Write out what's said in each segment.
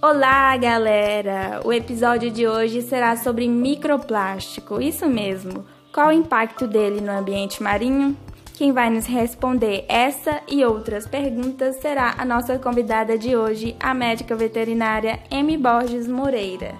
Olá, galera! O episódio de hoje será sobre microplástico. Isso mesmo. Qual o impacto dele no ambiente marinho? Quem vai nos responder essa e outras perguntas será a nossa convidada de hoje, a médica veterinária M. Borges Moreira.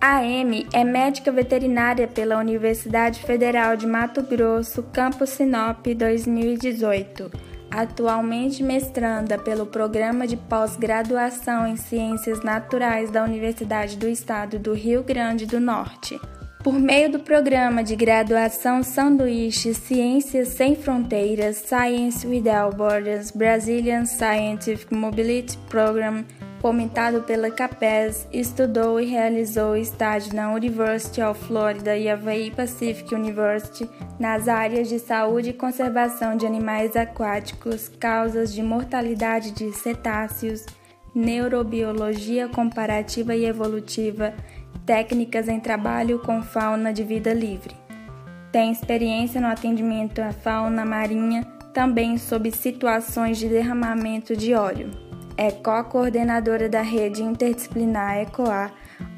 A Amy é médica veterinária pela Universidade Federal de Mato Grosso, Campus Sinop 2018, atualmente mestranda pelo Programa de Pós-Graduação em Ciências Naturais da Universidade do Estado do Rio Grande do Norte. Por meio do programa de graduação Sanduíche Ciências Sem Fronteiras Science Without Borders Brazilian Scientific Mobility Program fomentado pela CAPES, estudou e realizou estágio na University of Florida e Hawaii Pacific University nas áreas de saúde e conservação de animais aquáticos, causas de mortalidade de cetáceos, neurobiologia comparativa e evolutiva, técnicas em trabalho com fauna de vida livre. Tem experiência no atendimento à fauna marinha, também sob situações de derramamento de óleo é co-coordenadora da rede interdisciplinar ECOA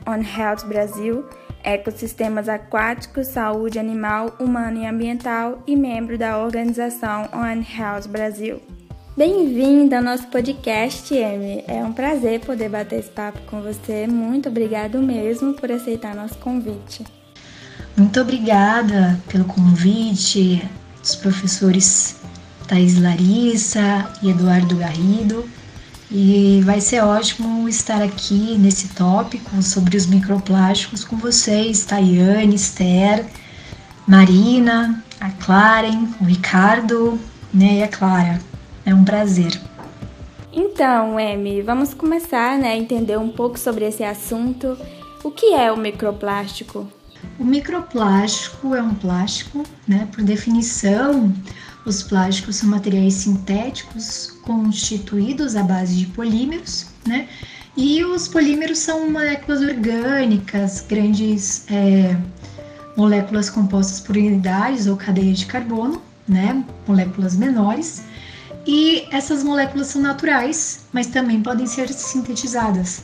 On Health Brasil, Ecossistemas Aquáticos, Saúde Animal, Humana e Ambiental e membro da organização On Health Brasil. Bem-vinda ao nosso podcast, Amy. É um prazer poder bater esse papo com você. Muito obrigado mesmo por aceitar nosso convite. Muito obrigada pelo convite, os professores Thais Larissa e Eduardo Garrido. E vai ser ótimo estar aqui nesse tópico sobre os microplásticos com vocês, Tayane, Esther, Marina, a Claren, o Ricardo né, e a Clara. É um prazer. Então, Emi, vamos começar né, a entender um pouco sobre esse assunto. O que é o microplástico? O microplástico é um plástico, né, por definição, os plásticos são materiais sintéticos constituídos à base de polímeros, né? E os polímeros são moléculas orgânicas, grandes é, moléculas compostas por unidades ou cadeia de carbono, né? Moléculas menores. E essas moléculas são naturais, mas também podem ser sintetizadas.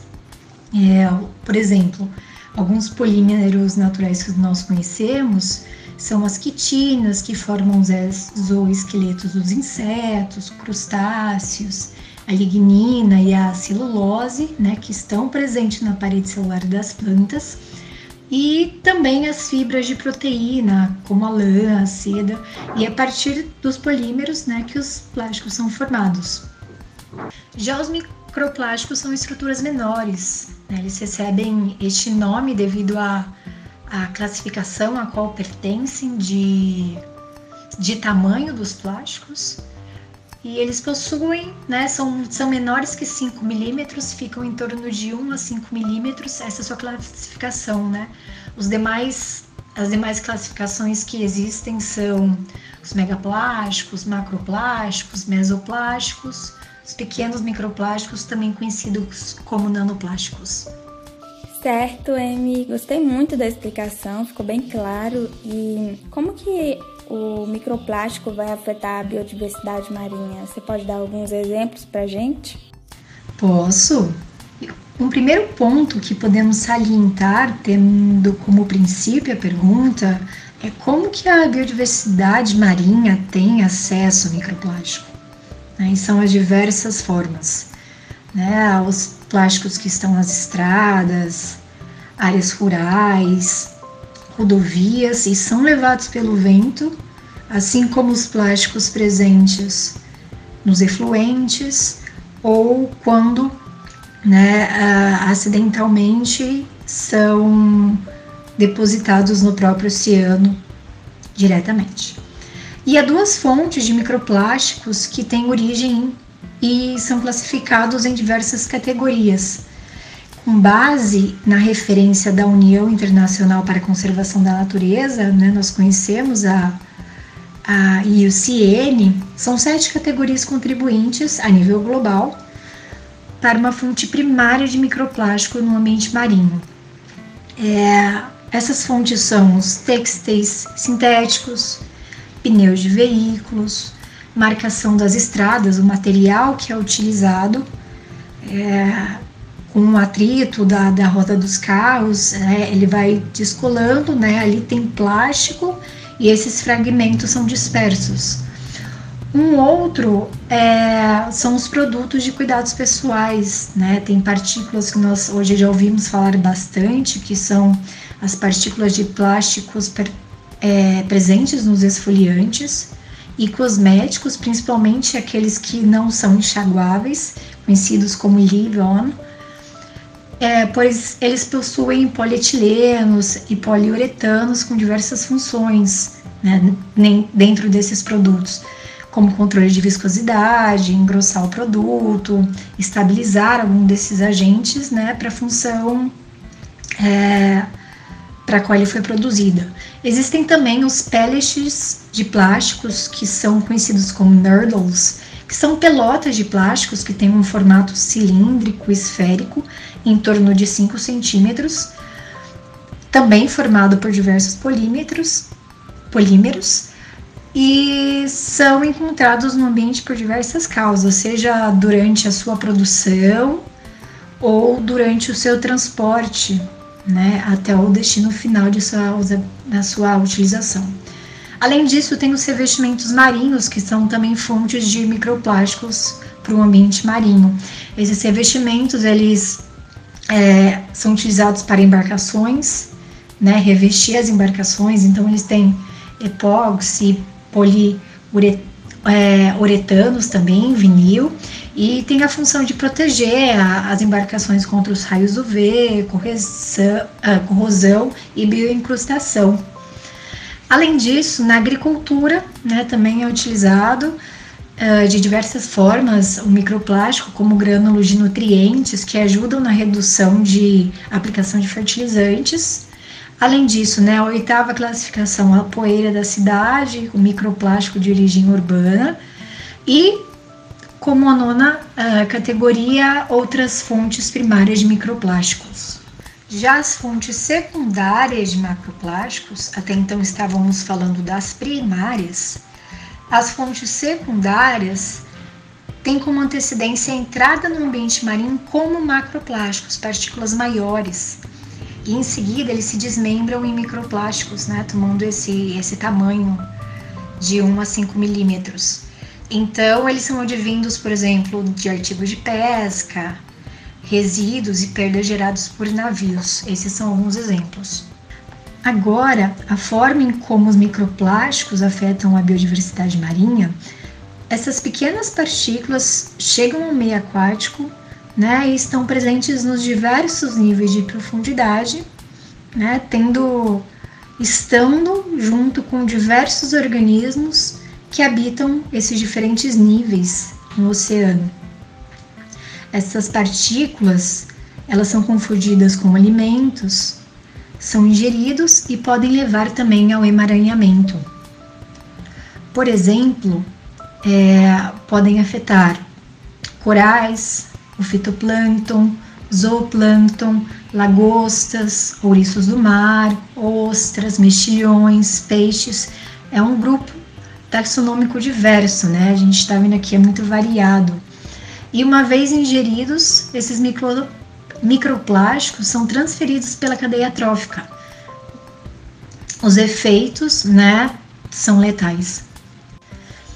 É, por exemplo, alguns polímeros naturais que nós conhecemos são as quitinas, que formam os exoesqueletos dos insetos, crustáceos, a lignina e a celulose, né, que estão presentes na parede celular das plantas, e também as fibras de proteína, como a lã, a seda, e a partir dos polímeros né, que os plásticos são formados. Já os microplásticos são estruturas menores, né, eles recebem este nome devido a a classificação a qual pertencem de, de tamanho dos plásticos. E eles possuem, né, são, são menores que 5 milímetros, ficam em torno de 1 a 5 milímetros, essa é a sua classificação, né? Os demais, as demais classificações que existem são os megaplásticos, macroplásticos, mesoplásticos, os pequenos microplásticos, também conhecidos como nanoplásticos. Certo, Amy. Gostei muito da explicação, ficou bem claro. E como que o microplástico vai afetar a biodiversidade marinha? Você pode dar alguns exemplos para gente? Posso. Um primeiro ponto que podemos salientar, tendo como princípio a pergunta, é como que a biodiversidade marinha tem acesso ao microplástico. Né? E são as diversas formas. Né? Os plásticos que estão nas estradas, áreas rurais, rodovias e são levados pelo vento, assim como os plásticos presentes nos efluentes ou quando né, acidentalmente são depositados no próprio oceano diretamente. E há duas fontes de microplásticos que têm origem e são classificados em diversas categorias. Com base na referência da União Internacional para a Conservação da Natureza, né, nós conhecemos a, a IUCN, são sete categorias contribuintes a nível global para uma fonte primária de microplástico no ambiente marinho. É, essas fontes são os têxteis sintéticos, pneus de veículos, marcação das estradas, o material que é utilizado, é, com o atrito da, da roda dos carros, é, ele vai descolando, né? Ali tem plástico e esses fragmentos são dispersos. Um outro é, são os produtos de cuidados pessoais, né? Tem partículas que nós hoje já ouvimos falar bastante, que são as partículas de plásticos per, é, presentes nos esfoliantes e cosméticos, principalmente aqueles que não são enxaguáveis, conhecidos como leave-on, é, pois eles possuem polietilenos e poliuretanos com diversas funções né, dentro desses produtos como controle de viscosidade, engrossar o produto, estabilizar algum desses agentes, né, para função é, para a qual ele foi produzida. Existem também os pellets de plásticos que são conhecidos como nurdles, que são pelotas de plásticos que têm um formato cilíndrico esférico em torno de 5 centímetros, também formado por diversos polímetros, polímeros e são encontrados no ambiente por diversas causas, seja durante a sua produção ou durante o seu transporte né, até o destino final de sua, da sua utilização. Além disso, tem os revestimentos marinhos, que são também fontes de microplásticos para o ambiente marinho. Esses revestimentos, eles é, são utilizados para embarcações, né, revestir as embarcações, então eles têm epóxi, poliuretanos é, também, vinil, e tem a função de proteger a, as embarcações contra os raios UV, correção, a, corrosão e bioincrustação. Além disso, na agricultura né, também é utilizado uh, de diversas formas o microplástico como grânulos de nutrientes que ajudam na redução de aplicação de fertilizantes Além disso, né, a oitava classificação, a poeira da cidade, o microplástico de origem urbana, e como a nona uh, categoria, outras fontes primárias de microplásticos. Já as fontes secundárias de macroplásticos, até então estávamos falando das primárias, as fontes secundárias têm como antecedência a entrada no ambiente marinho como macroplásticos, partículas maiores, e em seguida eles se desmembram em microplásticos, né, tomando esse, esse tamanho de 1 a 5 milímetros. Então, eles são advindos, por exemplo, de artigos de pesca, resíduos e perdas gerados por navios. Esses são alguns exemplos. Agora, a forma em como os microplásticos afetam a biodiversidade marinha, essas pequenas partículas chegam ao meio aquático né, e estão presentes nos diversos níveis de profundidade, né, tendo estando junto com diversos organismos que habitam esses diferentes níveis no oceano. Essas partículas, elas são confundidas com alimentos, são ingeridos e podem levar também ao emaranhamento. Por exemplo, é, podem afetar corais, o fitoplâncton, zooplâncton, lagostas, ouriços do mar, ostras, mexilhões, peixes. É um grupo taxonômico diverso, né? A gente está vendo aqui, é muito variado. E uma vez ingeridos, esses micro, microplásticos são transferidos pela cadeia trófica. Os efeitos, né, são letais.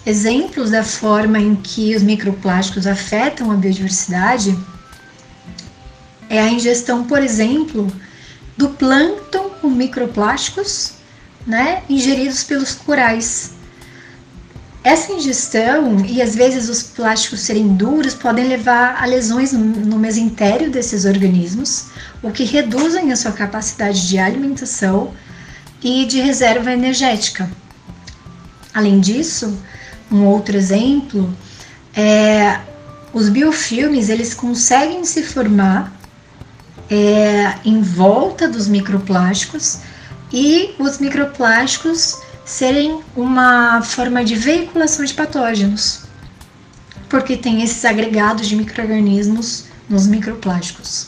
Exemplos da forma em que os microplásticos afetam a biodiversidade é a ingestão, por exemplo, do plâncton com microplásticos, né, ingeridos pelos corais. Essa ingestão e às vezes os plásticos serem duros podem levar a lesões no mesentério desses organismos, o que reduzem a sua capacidade de alimentação e de reserva energética. Além disso, um outro exemplo é os biofilmes, eles conseguem se formar é, em volta dos microplásticos e os microplásticos serem uma forma de veiculação de patógenos, porque tem esses agregados de microorganismos nos microplásticos.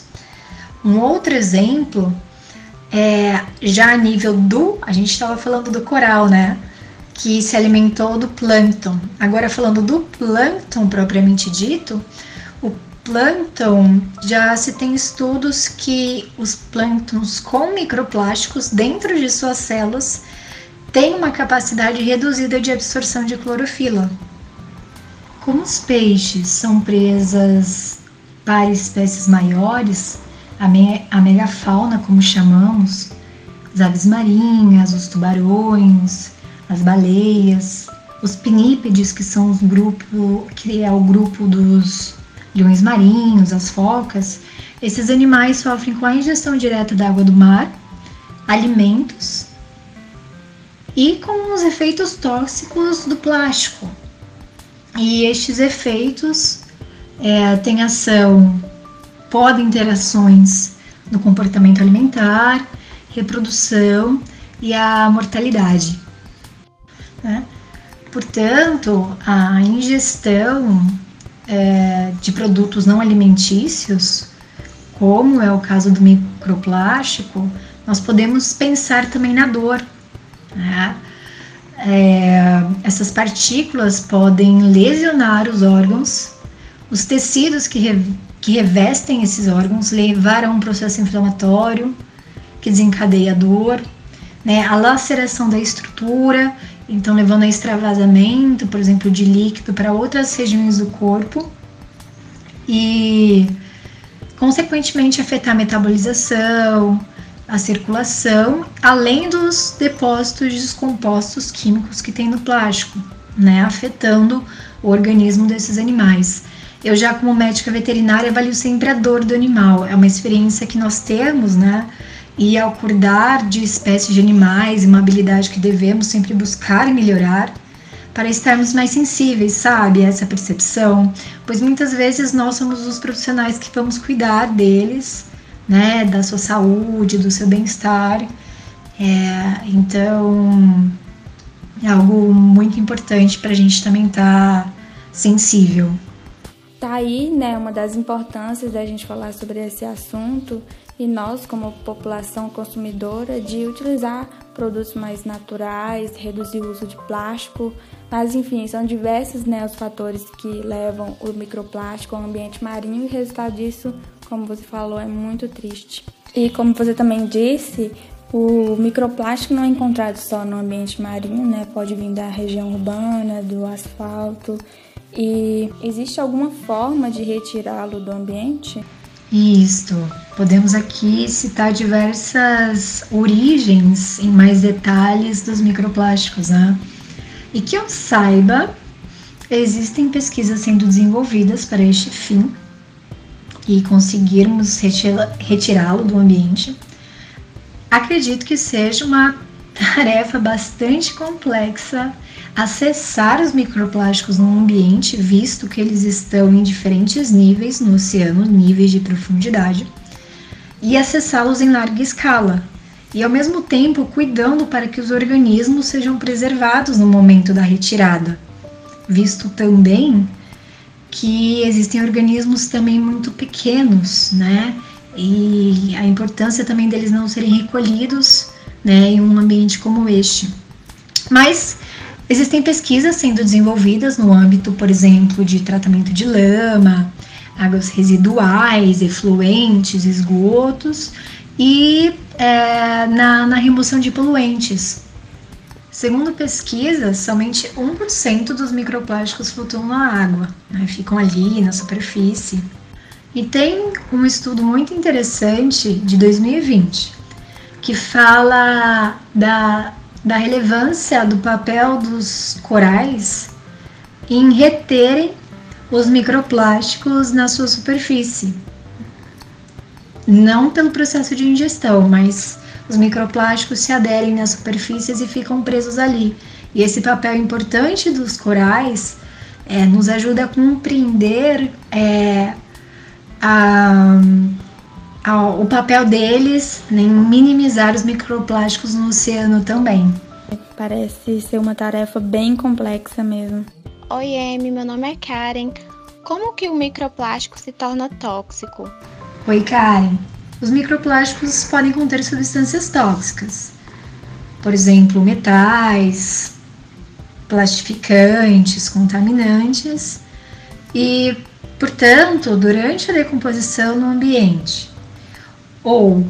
Um outro exemplo é já a nível do, a gente estava falando do coral, né? que se alimentou do plâncton. Agora, falando do plâncton propriamente dito, o plâncton, já se tem estudos que os plânctons com microplásticos dentro de suas células têm uma capacidade reduzida de absorção de clorofila. Como os peixes são presas para espécies maiores, a, me a megafauna, como chamamos, as aves marinhas, os tubarões, as baleias, os pinípedes, que são os grupos, que é o grupo dos leões marinhos, as focas, esses animais sofrem com a ingestão direta da água do mar, alimentos e com os efeitos tóxicos do plástico. E estes efeitos é, têm ação, podem ter ações no comportamento alimentar, reprodução e a mortalidade. Né? Portanto, a ingestão é, de produtos não alimentícios, como é o caso do microplástico, nós podemos pensar também na dor. Né? É, essas partículas podem lesionar os órgãos, os tecidos que, re, que revestem esses órgãos, levar a um processo inflamatório que desencadeia a dor, né? a laceração da estrutura então levando a extravasamento, por exemplo, de líquido para outras regiões do corpo e, consequentemente, afetar a metabolização, a circulação, além dos depósitos descompostos químicos que tem no plástico, né, afetando o organismo desses animais. Eu já como médica veterinária avalio sempre a dor do animal. É uma experiência que nós temos, né? E ao cuidar de espécies de animais, uma habilidade que devemos sempre buscar melhorar, para estarmos mais sensíveis, sabe, essa percepção, pois muitas vezes nós somos os profissionais que vamos cuidar deles, né, da sua saúde, do seu bem-estar. É, então, é algo muito importante para a gente também estar tá sensível. Tá aí, né, uma das importâncias da gente falar sobre esse assunto e nós, como população consumidora, de utilizar produtos mais naturais, reduzir o uso de plástico, mas enfim, são diversos né, os fatores que levam o microplástico ao ambiente marinho e resultado disso, como você falou, é muito triste. E como você também disse, o microplástico não é encontrado só no ambiente marinho, né? Pode vir da região urbana, do asfalto. E existe alguma forma de retirá-lo do ambiente? Isto. Podemos aqui citar diversas origens em mais detalhes dos microplásticos, né? E que eu saiba, existem pesquisas sendo desenvolvidas para este fim e conseguirmos retirá-lo do ambiente. Acredito que seja uma tarefa bastante complexa acessar os microplásticos no ambiente, visto que eles estão em diferentes níveis no oceano, níveis de profundidade, e acessá-los em larga escala, e ao mesmo tempo cuidando para que os organismos sejam preservados no momento da retirada, visto também que existem organismos também muito pequenos, né? E a importância também deles não serem recolhidos, né, em um ambiente como este. Mas Existem pesquisas sendo desenvolvidas no âmbito, por exemplo, de tratamento de lama, águas residuais, efluentes, esgotos e é, na, na remoção de poluentes. Segundo pesquisas, somente 1% dos microplásticos flutuam na água, né, ficam ali na superfície. E tem um estudo muito interessante de 2020 que fala da da relevância do papel dos corais em reterem os microplásticos na sua superfície. Não pelo processo de ingestão, mas os microplásticos se aderem nas superfícies e ficam presos ali. E esse papel importante dos corais é, nos ajuda a compreender é, a, o papel deles em minimizar os microplásticos no oceano também. Parece ser uma tarefa bem complexa mesmo. Oi, Amy, meu nome é Karen. Como que o microplástico se torna tóxico? Oi, Karen. Os microplásticos podem conter substâncias tóxicas, por exemplo, metais, plastificantes, contaminantes, e Portanto, durante a decomposição no ambiente ou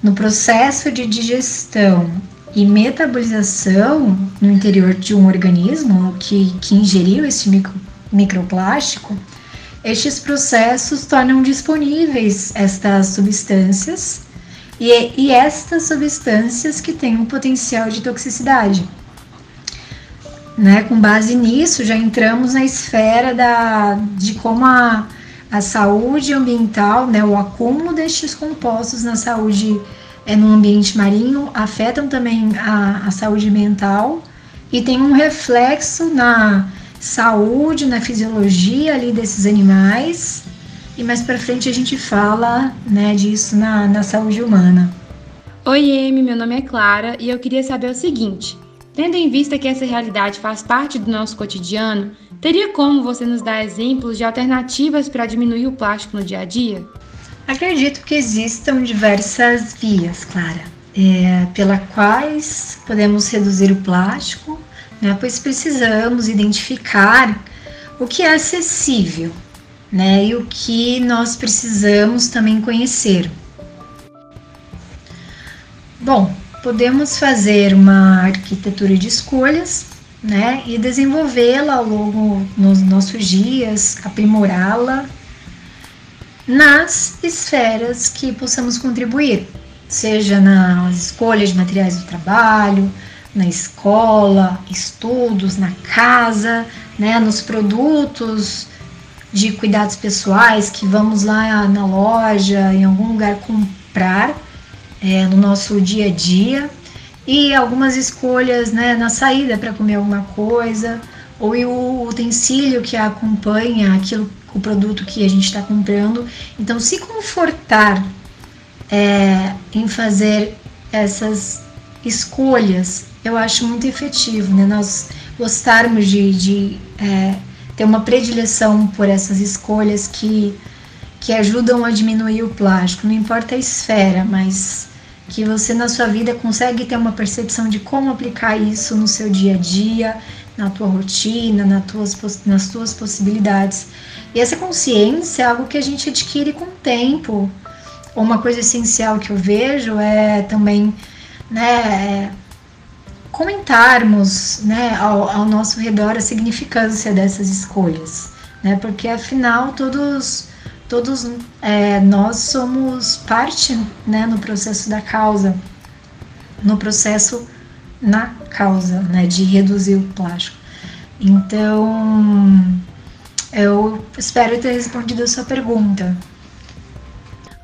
no processo de digestão e metabolização no interior de um organismo que, que ingeriu esse micro, microplástico, estes processos tornam disponíveis estas substâncias e, e estas substâncias que têm um potencial de toxicidade. Né? Com base nisso, já entramos na esfera da, de como a, a saúde ambiental, né, o acúmulo destes compostos na saúde é, no ambiente marinho afetam também a, a saúde mental e tem um reflexo na saúde, na fisiologia ali desses animais. E mais para frente a gente fala né, disso na, na saúde humana. Oi, Amy, meu nome é Clara e eu queria saber o seguinte: Tendo em vista que essa realidade faz parte do nosso cotidiano, teria como você nos dar exemplos de alternativas para diminuir o plástico no dia a dia? Acredito que existam diversas vias, Clara, é, pela quais podemos reduzir o plástico, né, pois precisamos identificar o que é acessível né, e o que nós precisamos também conhecer. Bom, podemos fazer uma arquitetura de escolhas, né, e desenvolvê-la ao longo dos nossos dias, aprimorá-la nas esferas que possamos contribuir, seja nas escolhas de materiais do trabalho, na escola, estudos, na casa, né, nos produtos de cuidados pessoais que vamos lá na loja, em algum lugar comprar é, no nosso dia a dia e algumas escolhas né, na saída para comer alguma coisa ou o utensílio que acompanha aquilo, o produto que a gente está comprando. Então, se confortar é, em fazer essas escolhas, eu acho muito efetivo, né? Nós gostarmos de, de é, ter uma predileção por essas escolhas que, que ajudam a diminuir o plástico, não importa a esfera, mas que você na sua vida consegue ter uma percepção de como aplicar isso no seu dia a dia, na tua rotina, nas tuas, nas tuas possibilidades. E essa consciência é algo que a gente adquire com o tempo. Uma coisa essencial que eu vejo é também né, comentarmos né, ao, ao nosso redor a significância dessas escolhas. Né, porque afinal todos todos é, nós somos parte né, no processo da causa, no processo na causa né, de reduzir o plástico. Então, eu espero ter respondido a sua pergunta.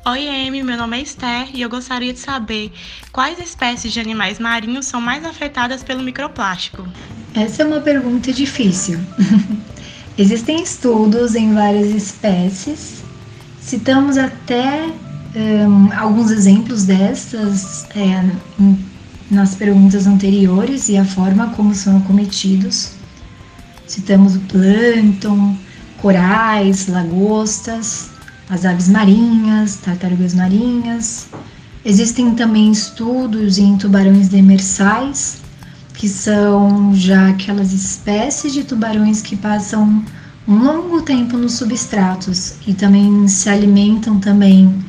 Oi, Amy, meu nome é Esther e eu gostaria de saber quais espécies de animais marinhos são mais afetadas pelo microplástico. Essa é uma pergunta difícil. Existem estudos em várias espécies Citamos até um, alguns exemplos destas é, nas perguntas anteriores e a forma como são cometidos. Citamos o plâncton, corais, lagostas, as aves marinhas, tartarugas marinhas. Existem também estudos em tubarões demersais, que são já aquelas espécies de tubarões que passam um longo tempo nos substratos e também se alimentam também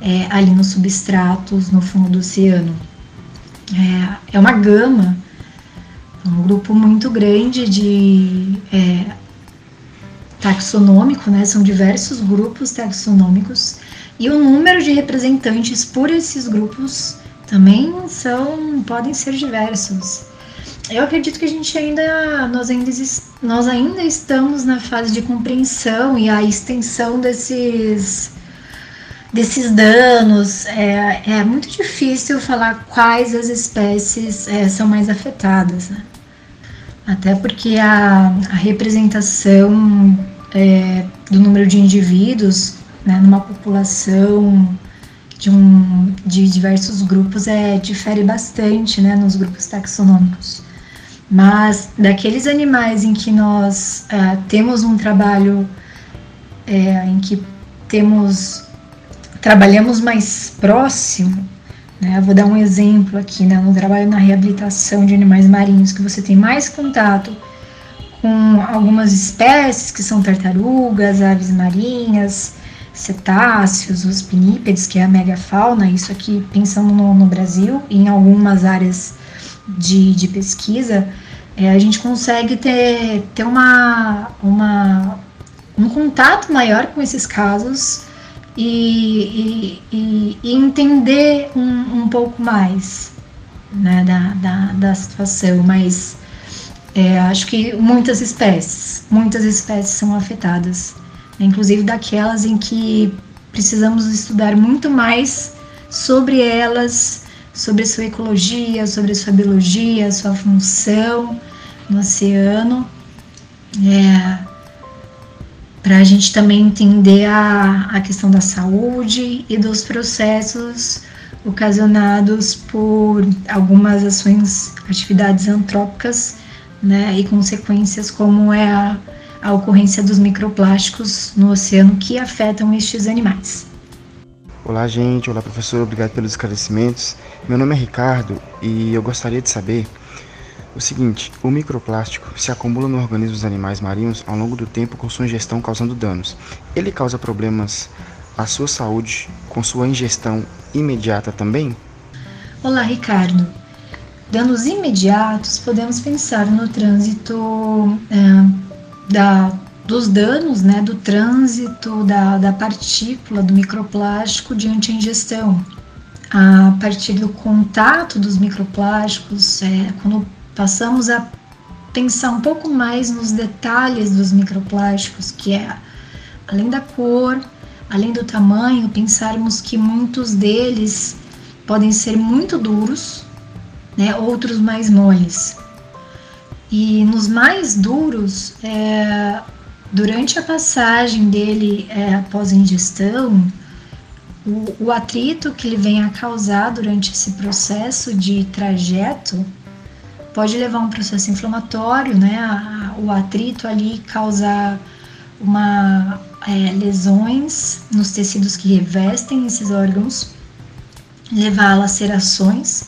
é, ali nos substratos no fundo do oceano. É, é uma gama, um grupo muito grande de é, taxonômico, né? São diversos grupos taxonômicos e o número de representantes por esses grupos também são podem ser diversos. Eu acredito que a gente ainda nós ainda nós ainda estamos na fase de compreensão e a extensão desses desses danos. É, é muito difícil falar quais as espécies é, são mais afetadas, né? Até porque a, a representação é, do número de indivíduos né, numa população de, um, de diversos grupos é, difere bastante né, nos grupos taxonômicos. Mas daqueles animais em que nós uh, temos um trabalho é, em que temos trabalhamos mais próximo, né? Vou dar um exemplo aqui, né? No trabalho na reabilitação de animais marinhos, que você tem mais contato com algumas espécies que são tartarugas, aves marinhas, cetáceos, os pinípedes, que é a megafauna, isso aqui pensando no, no Brasil, em algumas áreas de, de pesquisa, é, a gente consegue ter, ter uma, uma, um contato maior com esses casos e, e, e entender um, um pouco mais né, da, da, da situação, mas é, acho que muitas espécies, muitas espécies são afetadas, né, inclusive daquelas em que precisamos estudar muito mais sobre elas, sobre sua ecologia, sobre sua biologia, sua função no oceano. É, para a gente também entender a, a questão da saúde e dos processos ocasionados por algumas ações, atividades antrópicas, né, e consequências como é a, a ocorrência dos microplásticos no oceano que afetam estes animais. Olá, gente. Olá, professor. Obrigado pelos esclarecimentos. Meu nome é Ricardo e eu gostaria de saber o seguinte, o microplástico se acumula no organismo dos animais marinhos ao longo do tempo com sua ingestão causando danos. Ele causa problemas à sua saúde com sua ingestão imediata também? Olá, Ricardo. Danos imediatos, podemos pensar no trânsito é, da, dos danos, né, do trânsito da, da partícula do microplástico diante a ingestão. A partir do contato dos microplásticos, é, quando passamos a pensar um pouco mais nos detalhes dos microplásticos, que é além da cor, além do tamanho, pensarmos que muitos deles podem ser muito duros, né, outros mais moles. E nos mais duros, é, durante a passagem dele é, após a ingestão, o, o atrito que ele vem a causar durante esse processo de trajeto pode levar a um processo inflamatório, né? A, o atrito ali causa uma é, lesões nos tecidos que revestem esses órgãos, levar a lacerações.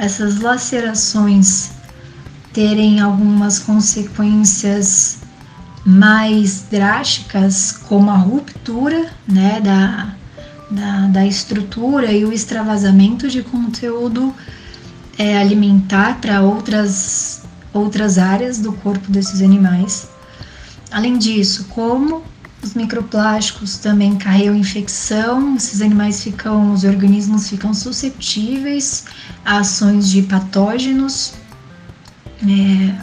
Essas lacerações terem algumas consequências mais drásticas, como a ruptura né, da, da, da estrutura e o extravasamento de conteúdo é, alimentar para outras, outras áreas do corpo desses animais. Além disso, como os microplásticos também carregam infecção, esses animais ficam, os organismos ficam suscetíveis a ações de patógenos, é,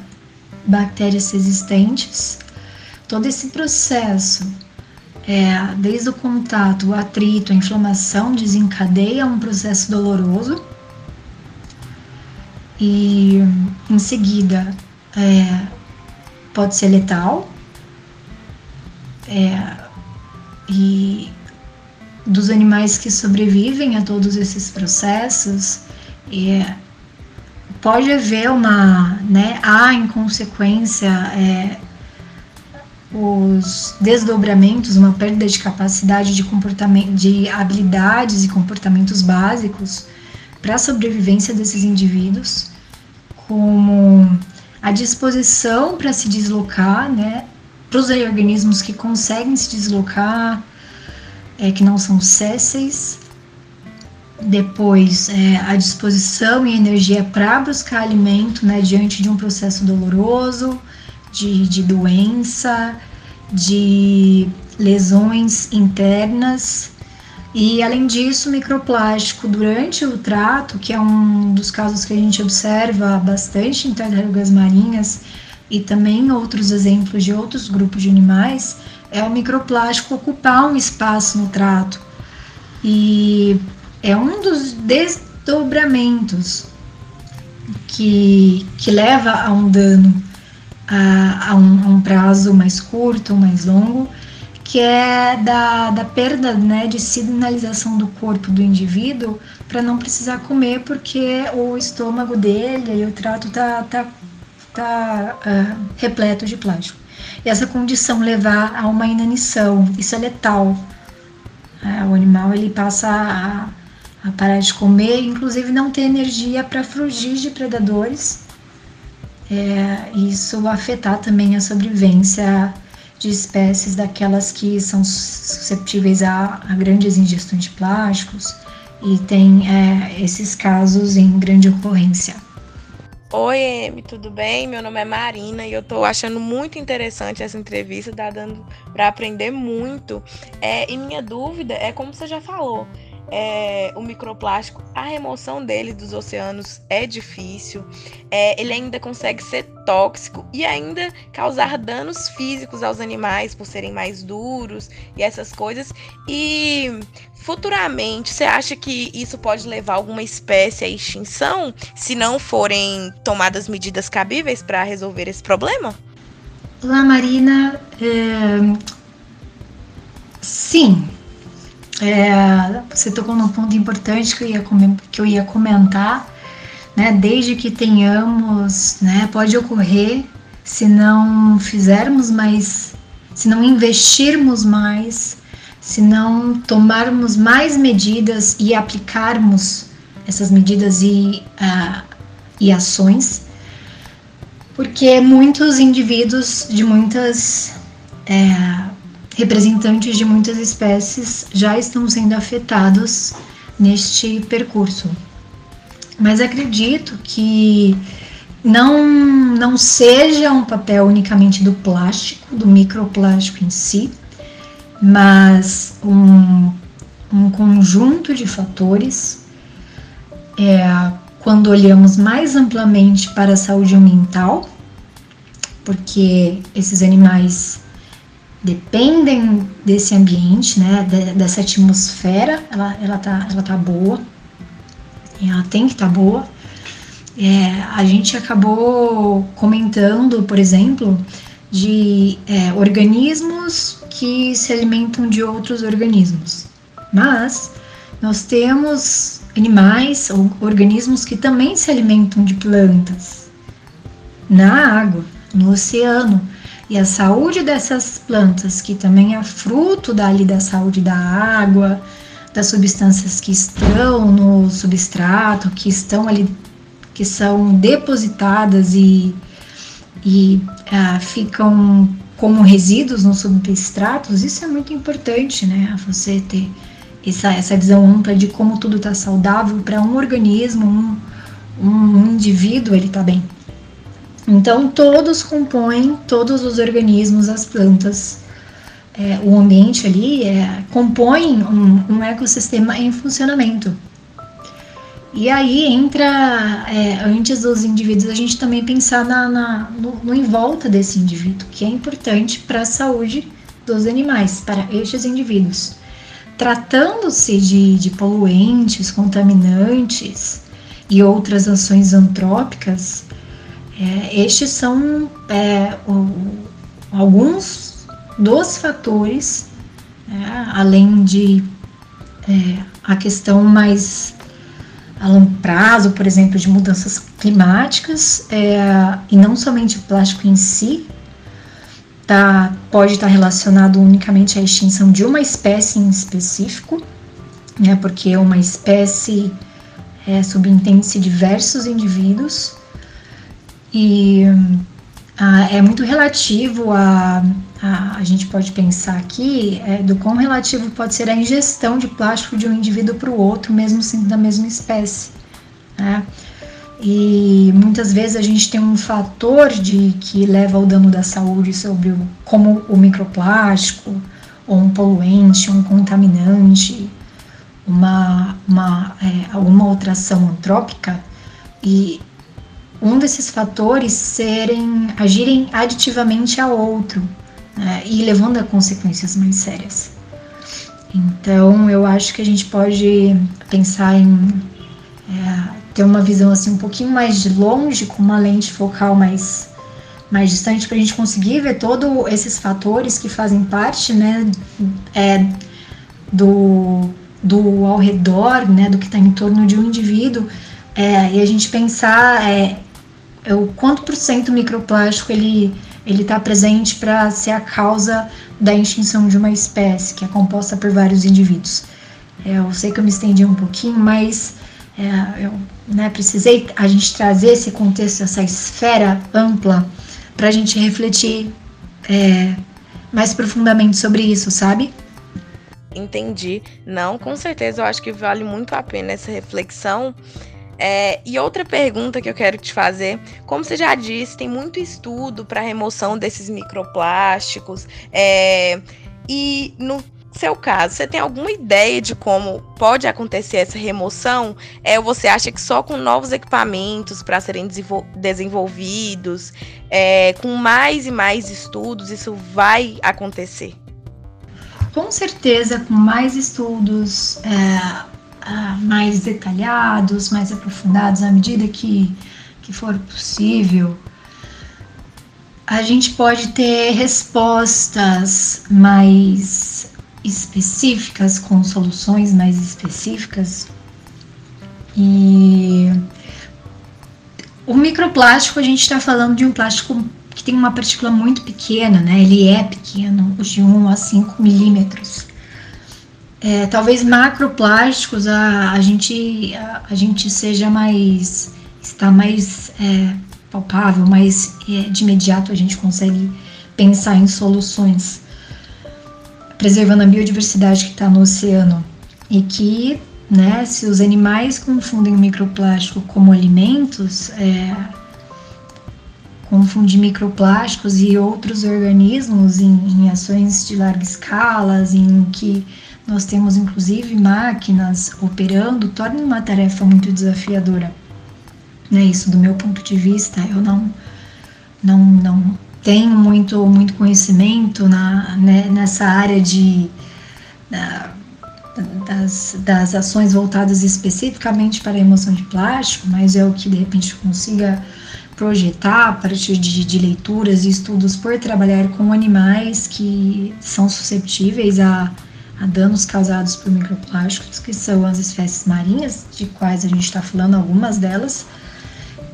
bactérias resistentes. Todo esse processo, é, desde o contato, o atrito, a inflamação, desencadeia um processo doloroso e em seguida é, pode ser letal é, e dos animais que sobrevivem a todos esses processos é, pode haver uma né há em consequência é, os desdobramentos, uma perda de capacidade de comportamento, de habilidades e comportamentos básicos para a sobrevivência desses indivíduos, como a disposição para se deslocar, né, para os organismos que conseguem se deslocar, é, que não são césseis, depois é, a disposição e energia para buscar alimento né, diante de um processo doloroso, de, de doença, de lesões internas e além disso, microplástico. Durante o trato, que é um dos casos que a gente observa bastante em tartarugas marinhas e também outros exemplos de outros grupos de animais, é o microplástico ocupar um espaço no trato. E é um dos desdobramentos que, que leva a um dano a, a, um, a um prazo mais curto mais longo que é da, da perda né, de sinalização do corpo do indivíduo para não precisar comer porque o estômago dele e o trato tá, tá, tá uh, repleto de plástico. E essa condição levar a uma inanição, isso é letal. É, o animal ele passa a, a parar de comer, inclusive não ter energia para fugir de predadores é, isso afetar também a sobrevivência de espécies daquelas que são susceptíveis a, a grandes ingestões de plásticos e tem é, esses casos em grande ocorrência. Oi, Emi, tudo bem? Meu nome é Marina e eu tô achando muito interessante essa entrevista, tá dando para aprender muito. É, e minha dúvida é como você já falou, é, o microplástico, a remoção dele dos oceanos é difícil, é, ele ainda consegue ser tóxico e ainda causar danos físicos aos animais por serem mais duros e essas coisas. E futuramente, você acha que isso pode levar alguma espécie à extinção se não forem tomadas medidas cabíveis para resolver esse problema? Olá, Marina. É... Sim, é, você tocou num ponto importante que eu ia, que eu ia comentar, né? Desde que tenhamos, né? Pode ocorrer se não fizermos mais, se não investirmos mais, se não tomarmos mais medidas e aplicarmos essas medidas e, uh, e ações, porque muitos indivíduos de muitas é, representantes de muitas espécies já estão sendo afetados neste percurso. Mas acredito que não, não seja um papel unicamente do plástico, do microplástico em si, mas um, um conjunto de fatores. É, quando olhamos mais amplamente para a saúde mental, porque esses animais dependem desse ambiente, né, dessa atmosfera, ela, ela, tá, ela tá boa, ela tem que estar tá boa. É, a gente acabou comentando, por exemplo, de é, organismos que se alimentam de outros organismos, mas nós temos animais ou organismos que também se alimentam de plantas na água, no oceano. E a saúde dessas plantas, que também é fruto dali da saúde da água, das substâncias que estão no substrato, que estão ali, que são depositadas e, e ah, ficam como resíduos nos substratos, isso é muito importante, né? Você ter essa, essa visão ampla de como tudo está saudável para um organismo, um, um indivíduo, ele está bem. Então, todos compõem, todos os organismos, as plantas, é, o ambiente ali é, compõem um, um, ecossistema em funcionamento. E aí entra, é, antes dos indivíduos, a gente também pensar na, na no, no em volta desse indivíduo, que é importante para a saúde dos animais, para estes indivíduos. Tratando-se de, de poluentes, contaminantes e outras ações antrópicas, é, estes são é, o, alguns dos fatores, é, além de é, a questão mais a longo prazo, por exemplo, de mudanças climáticas, é, e não somente o plástico em si, tá, pode estar relacionado unicamente à extinção de uma espécie em específico, né, porque uma espécie é, subentende-se diversos indivíduos, e ah, é muito relativo a, a, a. gente pode pensar aqui é, do quão relativo pode ser a ingestão de plástico de um indivíduo para o outro, mesmo sendo da mesma espécie. Né? E muitas vezes a gente tem um fator de que leva ao dano da saúde sobre o, como o microplástico, ou um poluente, um contaminante, uma, uma, é, alguma outra ação antrópica, e um desses fatores serem agirem aditivamente a outro né, e levando a consequências mais sérias. Então, eu acho que a gente pode pensar em é, ter uma visão assim um pouquinho mais de longe, com uma lente focal mais mais distante para a gente conseguir ver todos esses fatores que fazem parte, né, é, do, do ao redor, né, do que está em torno de um indivíduo, é, e a gente pensar é, é o quanto por cento microplástico ele ele está presente para ser a causa da extinção de uma espécie que é composta por vários indivíduos. É, eu sei que eu me estendi um pouquinho, mas é, eu né, precisei a gente trazer esse contexto, essa esfera ampla, para a gente refletir é, mais profundamente sobre isso, sabe? Entendi. Não, com certeza eu acho que vale muito a pena essa reflexão. É, e outra pergunta que eu quero te fazer: como você já disse, tem muito estudo para remoção desses microplásticos. É, e no seu caso, você tem alguma ideia de como pode acontecer essa remoção? É, você acha que só com novos equipamentos para serem desenvolvidos, é, com mais e mais estudos, isso vai acontecer? Com certeza, com mais estudos é, mais detalhados, mais aprofundados, à medida que, que for possível, a gente pode ter respostas mais específicas, com soluções mais específicas. E o microplástico, a gente está falando de um plástico que tem uma partícula muito pequena, né? Ele é pequeno, de 1 a 5 milímetros. É, talvez macroplásticos a, a gente a, a, gente seja mais está mais é, palpável, mais é, de imediato a gente consegue pensar em soluções. Preservando a biodiversidade que está no oceano. E que, né, se os animais confundem o microplástico como alimentos, é, confunde microplásticos e outros organismos em, em ações de larga escala, em que nós temos inclusive máquinas operando, torna uma tarefa muito desafiadora. Né, isso do meu ponto de vista, eu não, não, não tenho muito, muito conhecimento na, né, nessa área de, da, das, das ações voltadas especificamente para a emoção de plástico, mas é o que de repente consiga projetar a partir de, de leituras e estudos por trabalhar com animais que são susceptíveis a, a danos causados por microplásticos, que são as espécies marinhas, de quais a gente está falando algumas delas.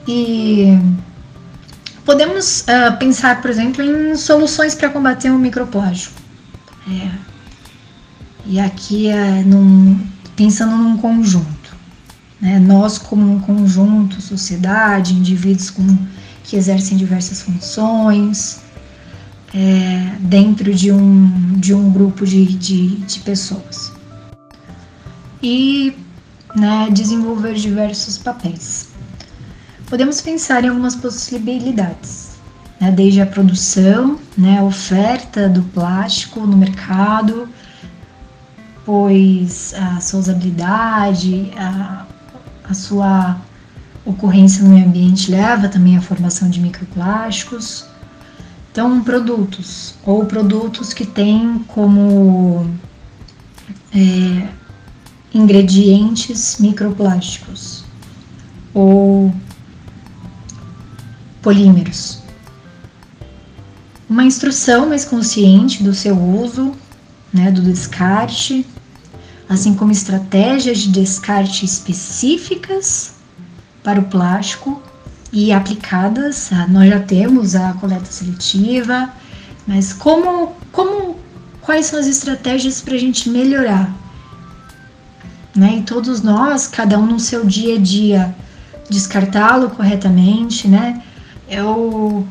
E Podemos uh, pensar, por exemplo, em soluções para combater o microplástico. É. E aqui é num, pensando num conjunto. Né? Nós, como um conjunto, sociedade, indivíduos com, que exercem diversas funções, é, dentro de um, de um grupo de, de, de pessoas. E né, desenvolver diversos papéis podemos pensar em algumas possibilidades, né? desde a produção, né, a oferta do plástico no mercado, pois a sua usabilidade, a, a sua ocorrência no meio ambiente leva também à formação de microplásticos. Então, produtos ou produtos que têm como é, ingredientes microplásticos ou polímeros. Uma instrução mais consciente do seu uso, né, do descarte, assim como estratégias de descarte específicas para o plástico e aplicadas. Nós já temos a coleta seletiva, mas como, como quais são as estratégias para a gente melhorar? Né? E todos nós, cada um no seu dia a dia, descartá-lo corretamente, né? eu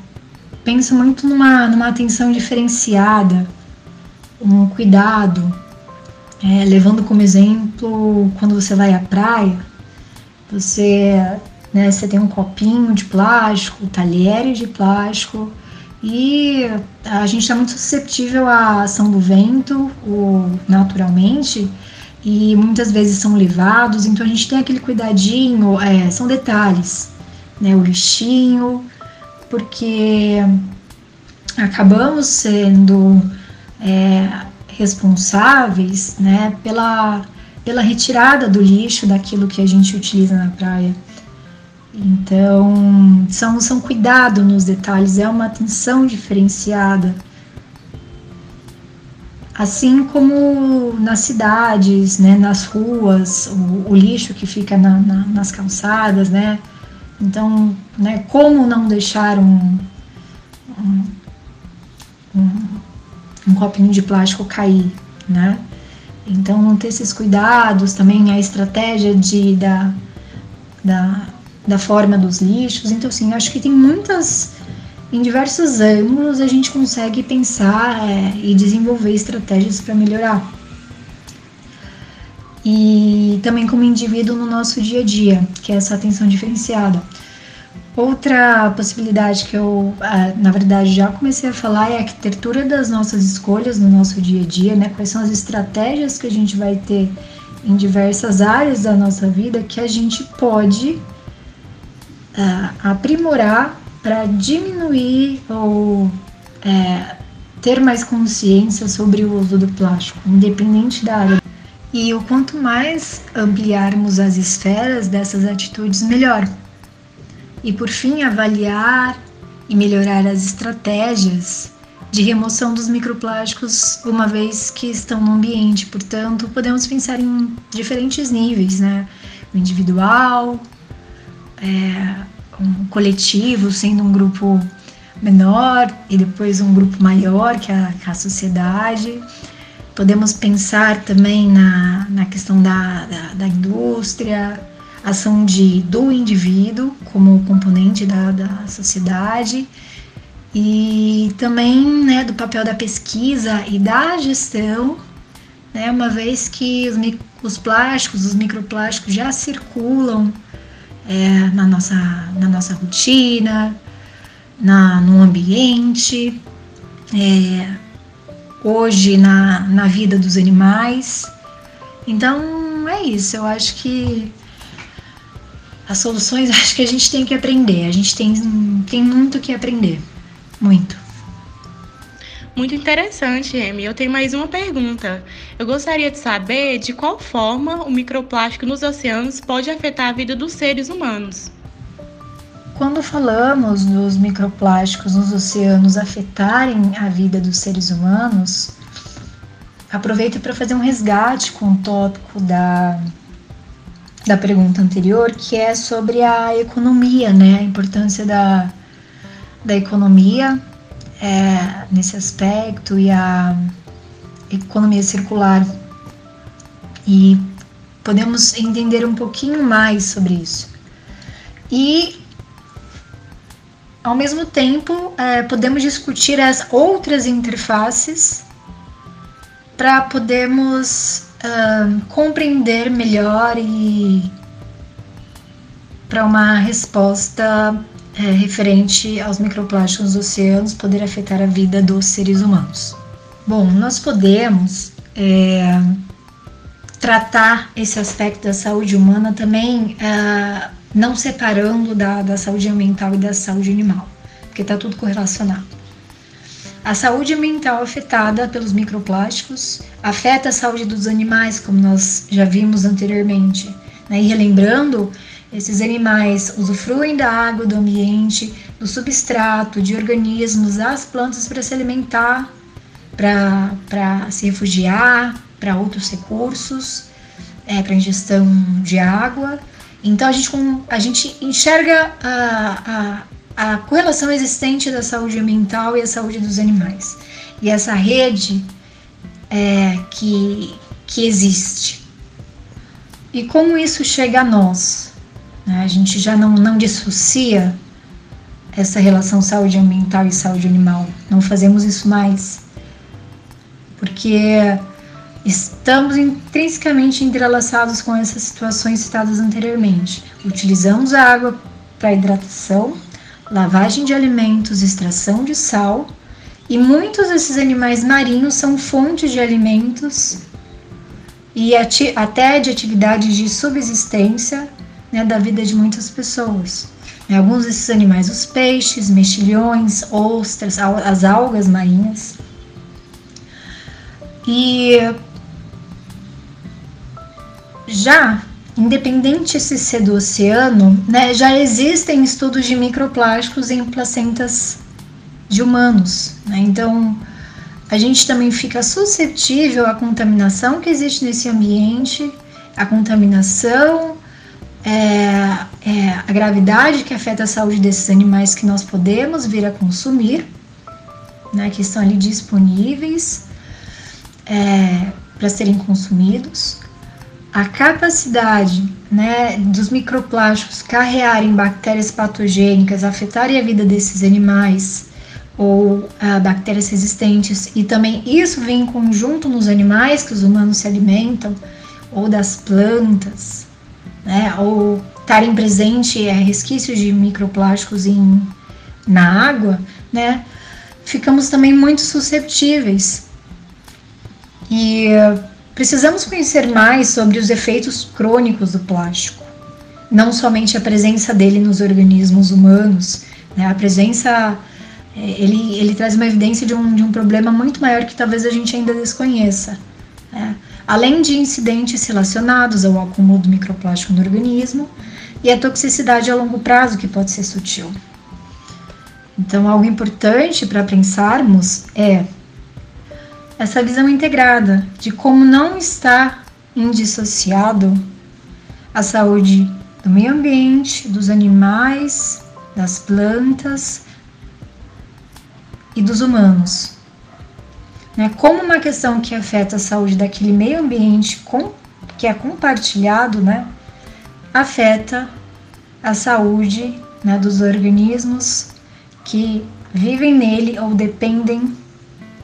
penso muito numa, numa atenção diferenciada, um cuidado, é, levando como exemplo quando você vai à praia, você, né, você tem um copinho de plástico, talheres de plástico. E a gente está muito susceptível à ação do vento, naturalmente, e muitas vezes são levados, então a gente tem aquele cuidadinho, é, são detalhes, né, o lixinho, porque acabamos sendo é, responsáveis né, pela, pela retirada do lixo daquilo que a gente utiliza na praia. Então, são, são cuidado nos detalhes, é uma atenção diferenciada. Assim como nas cidades, né, nas ruas, o, o lixo que fica na, na, nas calçadas, né, então, né, como não deixar um, um, um, um copinho de plástico cair, né? Então, ter esses cuidados, também a estratégia de, da, da, da forma dos lixos. Então, assim, acho que tem muitas, em diversos ângulos, a gente consegue pensar é, e desenvolver estratégias para melhorar. E também como indivíduo no nosso dia a dia, que é essa atenção diferenciada. Outra possibilidade que eu, ah, na verdade, já comecei a falar é a arquitetura das nossas escolhas no nosso dia a dia, né? Quais são as estratégias que a gente vai ter em diversas áreas da nossa vida que a gente pode uh, aprimorar para diminuir ou é, ter mais consciência sobre o uso do plástico, independente da área. E o quanto mais ampliarmos as esferas dessas atitudes, melhor. E por fim, avaliar e melhorar as estratégias de remoção dos microplásticos uma vez que estão no ambiente. Portanto, podemos pensar em diferentes níveis, né? O individual, é, um coletivo, sendo um grupo menor e depois um grupo maior, que a, que a sociedade. Podemos pensar também na, na questão da, da, da indústria, ação de, do indivíduo como componente da, da sociedade e também né, do papel da pesquisa e da gestão, né, uma vez que os, os plásticos, os microplásticos já circulam é, na, nossa, na nossa rotina, na, no ambiente, é, hoje na, na vida dos animais. Então é isso, eu acho que as soluções acho que a gente tem que aprender. A gente tem, tem muito que aprender. Muito. Muito interessante, Amy. Eu tenho mais uma pergunta. Eu gostaria de saber de qual forma o microplástico nos oceanos pode afetar a vida dos seres humanos. Quando falamos dos microplásticos nos oceanos afetarem a vida dos seres humanos, aproveito para fazer um resgate com o tópico da da pergunta anterior, que é sobre a economia, né? A importância da, da economia é, nesse aspecto e a economia circular. E podemos entender um pouquinho mais sobre isso. E, ao mesmo tempo, é, podemos discutir as outras interfaces para podermos uh, compreender melhor e para uma resposta é, referente aos microplásticos dos oceanos poder afetar a vida dos seres humanos. Bom, nós podemos é, tratar esse aspecto da saúde humana também é, não separando da, da saúde ambiental e da saúde animal, porque está tudo correlacionado. A saúde mental afetada pelos microplásticos afeta a saúde dos animais, como nós já vimos anteriormente. Né? E relembrando, esses animais usufruem da água do ambiente, do substrato, de organismos, das plantas para se alimentar, para se refugiar, para outros recursos, é, para ingestão de água. Então a gente, a gente enxerga a, a, a correlação existente da saúde ambiental e a saúde dos animais. E essa rede é, que, que existe. E como isso chega a nós? Né? A gente já não, não dissocia essa relação saúde ambiental e saúde animal. Não fazemos isso mais. Porque estamos intrinsecamente entrelaçados com essas situações citadas anteriormente. Utilizamos a água para hidratação, lavagem de alimentos, extração de sal, e muitos desses animais marinhos são fontes de alimentos e até de atividades de subsistência né, da vida de muitas pessoas. Né, alguns desses animais, os peixes, mexilhões, ostras, as algas marinhas. E já Independente se ser do oceano, né, já existem estudos de microplásticos em placentas de humanos. Né? Então, a gente também fica suscetível à contaminação que existe nesse ambiente, a contaminação, é, é, a gravidade que afeta a saúde desses animais que nós podemos vir a consumir, né, que estão ali disponíveis é, para serem consumidos. A capacidade né, dos microplásticos carrearem bactérias patogênicas, afetarem a vida desses animais ou ah, bactérias resistentes, e também isso vem em conjunto nos animais que os humanos se alimentam, ou das plantas, né, ou estarem presentes é, resquícios de microplásticos em, na água, né, ficamos também muito susceptíveis. E Precisamos conhecer mais sobre os efeitos crônicos do plástico, não somente a presença dele nos organismos humanos, né? a presença é, ele, ele traz uma evidência de um, de um problema muito maior que talvez a gente ainda desconheça. Né? Além de incidentes relacionados ao acúmulo do microplástico no organismo e a toxicidade a longo prazo, que pode ser sutil. Então, algo importante para pensarmos é essa visão integrada de como não está indissociado a saúde do meio ambiente, dos animais, das plantas e dos humanos. Né? Como uma questão que afeta a saúde daquele meio ambiente com, que é compartilhado, né? afeta a saúde né, dos organismos que vivem nele ou dependem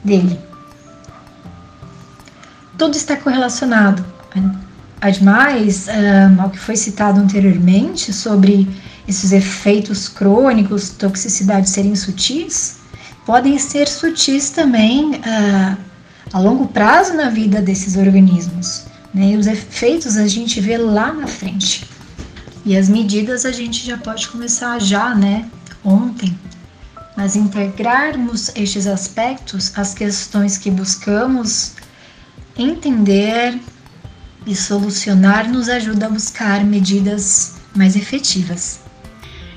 dele tudo está correlacionado. Ademais, um, ao que foi citado anteriormente sobre esses efeitos crônicos, toxicidade serem sutis, podem ser sutis também uh, a longo prazo na vida desses organismos. Né? E os efeitos a gente vê lá na frente. E as medidas a gente já pode começar já, né? Ontem. Mas integrarmos estes aspectos às questões que buscamos entender e solucionar nos ajuda a buscar medidas mais efetivas.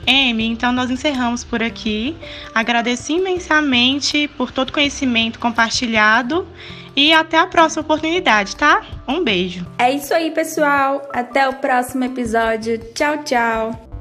Amy, então nós encerramos por aqui. Agradeço imensamente por todo o conhecimento compartilhado e até a próxima oportunidade, tá? Um beijo. É isso aí, pessoal. Até o próximo episódio. Tchau, tchau.